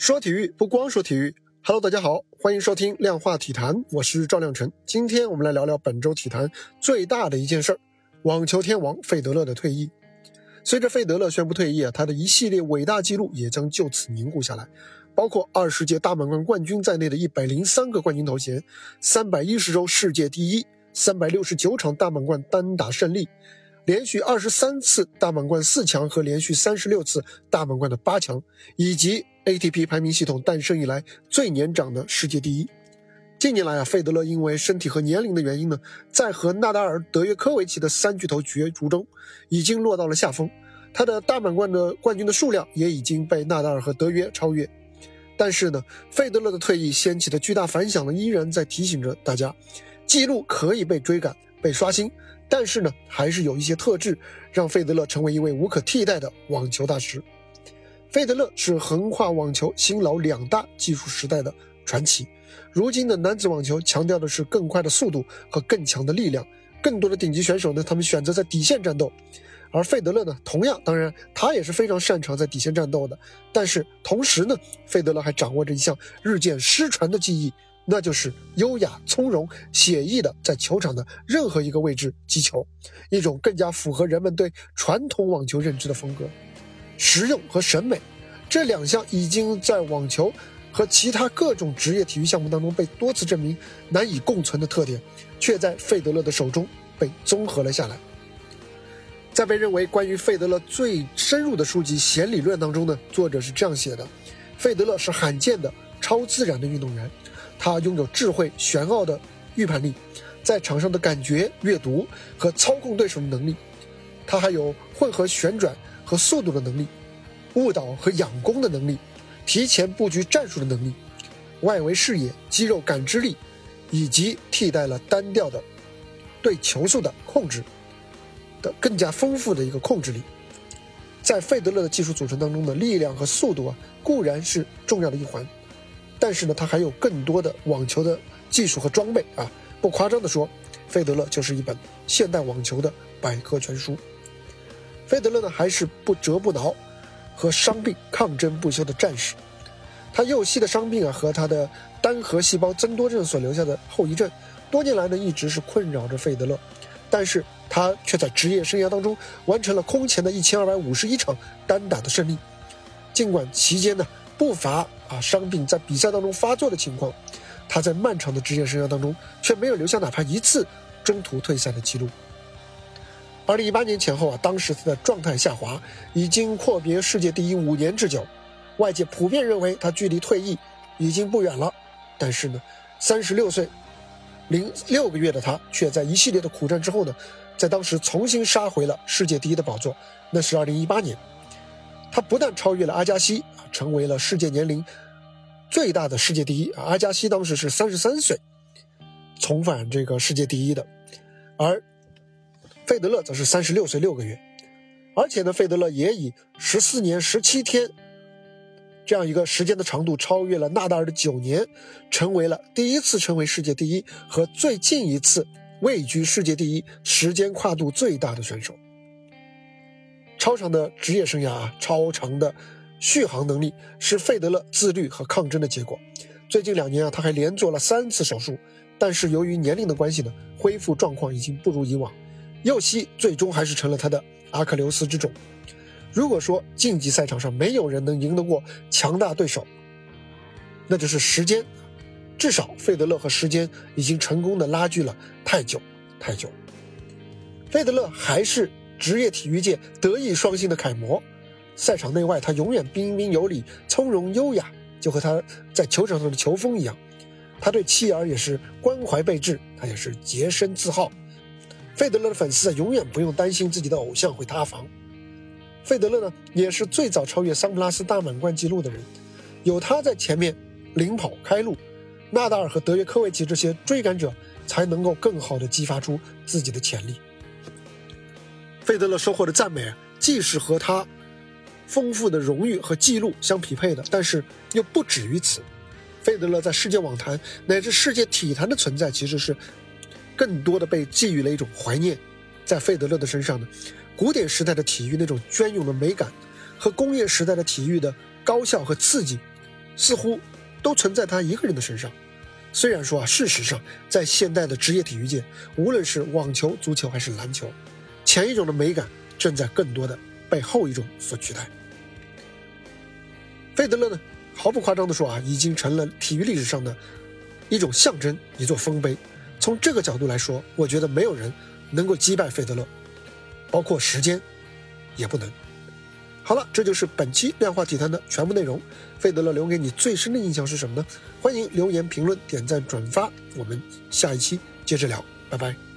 说体育不光说体育，Hello，大家好，欢迎收听量化体坛，我是赵亮晨。今天我们来聊聊本周体坛最大的一件事儿——网球天王费德勒的退役。随着费德勒宣布退役啊，他的一系列伟大纪录也将就此凝固下来，包括二十届大满贯冠军在内的一百零三个冠军头衔，三百一十周世界第一，三百六十九场大满贯单打胜利，连续二十三次大满贯四强和连续三十六次大满贯的八强，以及。ATP 排名系统诞生以来最年长的世界第一。近年来啊，费德勒因为身体和年龄的原因呢，在和纳达尔、德约科维奇的三巨头角逐中，已经落到了下风。他的大满贯的冠军的数量也已经被纳达尔和德约超越。但是呢，费德勒的退役掀起的巨大反响呢，依然在提醒着大家：记录可以被追赶、被刷新，但是呢，还是有一些特质让费德勒成为一位无可替代的网球大师。费德勒是横跨网球新老两大技术时代的传奇。如今的男子网球强调的是更快的速度和更强的力量，更多的顶级选手呢，他们选择在底线战斗。而费德勒呢，同样，当然他也是非常擅长在底线战斗的。但是同时呢，费德勒还掌握着一项日渐失传的技艺，那就是优雅从容、写意的在球场的任何一个位置击球，一种更加符合人们对传统网球认知的风格。实用和审美，这两项已经在网球和其他各种职业体育项目当中被多次证明难以共存的特点，却在费德勒的手中被综合了下来。在被认为关于费德勒最深入的书籍《弦理论》当中呢，作者是这样写的：费德勒是罕见的超自然的运动员，他拥有智慧、玄奥的预判力，在场上的感觉、阅读和操控对手的能力，他还有混合旋转。和速度的能力，误导和仰攻的能力，提前布局战术的能力，外围视野、肌肉感知力，以及替代了单调的对球速的控制的更加丰富的一个控制力。在费德勒的技术组成当中的力量和速度啊，固然是重要的一环，但是呢，他还有更多的网球的技术和装备啊。不夸张的说，费德勒就是一本现代网球的百科全书。费德勒呢，还是不折不挠，和伤病抗争不休的战士。他右膝的伤病啊，和他的单核细胞增多症所留下的后遗症，多年来呢一直是困扰着费德勒。但是他却在职业生涯当中完成了空前的一千二百五十一场单打的胜利。尽管期间呢不乏啊伤病在比赛当中发作的情况，他在漫长的职业生涯当中却没有留下哪怕一次中途退赛的记录。二零一八年前后啊，当时他的状态下滑，已经阔别世界第一五年之久，外界普遍认为他距离退役已经不远了。但是呢，三十六岁零六个月的他，却在一系列的苦战之后呢，在当时重新杀回了世界第一的宝座。那是二零一八年，他不但超越了阿加西啊，成为了世界年龄最大的世界第一。阿加西当时是三十三岁，重返这个世界第一的，而。费德勒则是三十六岁六个月，而且呢，费德勒也以十四年十七天这样一个时间的长度超越了纳达尔的九年，成为了第一次成为世界第一和最近一次位居世界第一时间跨度最大的选手。超长的职业生涯啊，超长的续航能力是费德勒自律和抗争的结果。最近两年啊，他还连做了三次手术，但是由于年龄的关系呢，恢复状况已经不如以往。右膝最终还是成了他的阿克琉斯之踵。如果说竞技赛场上没有人能赢得过强大对手，那就是时间。至少费德勒和时间已经成功的拉锯了太久太久。费德勒还是职业体育界德艺双馨的楷模，赛场内外他永远彬彬有礼、从容优雅，就和他在球场上的球风一样。他对妻儿也是关怀备至，他也是洁身自好。费德勒的粉丝啊，永远不用担心自己的偶像会塌房。费德勒呢，也是最早超越桑普拉斯大满贯纪录的人，有他在前面领跑开路，纳达尔和德约科维奇这些追赶者才能够更好的激发出自己的潜力。费德勒收获的赞美啊，既是和他丰富的荣誉和记录相匹配的，但是又不止于此。费德勒在世界网坛乃至世界体坛的存在，其实是。更多的被寄予了一种怀念，在费德勒的身上呢，古典时代的体育那种隽永的美感，和工业时代的体育的高效和刺激，似乎都存在他一个人的身上。虽然说啊，事实上，在现代的职业体育界，无论是网球、足球还是篮球，前一种的美感正在更多的被后一种所取代。费德勒呢，毫不夸张的说啊，已经成了体育历史上的一种象征，一座丰碑。从这个角度来说，我觉得没有人能够击败费德勒，包括时间也不能。好了，这就是本期量化体坛的全部内容。费德勒留给你最深的印象是什么呢？欢迎留言评论、点赞、转发。我们下一期接着聊，拜拜。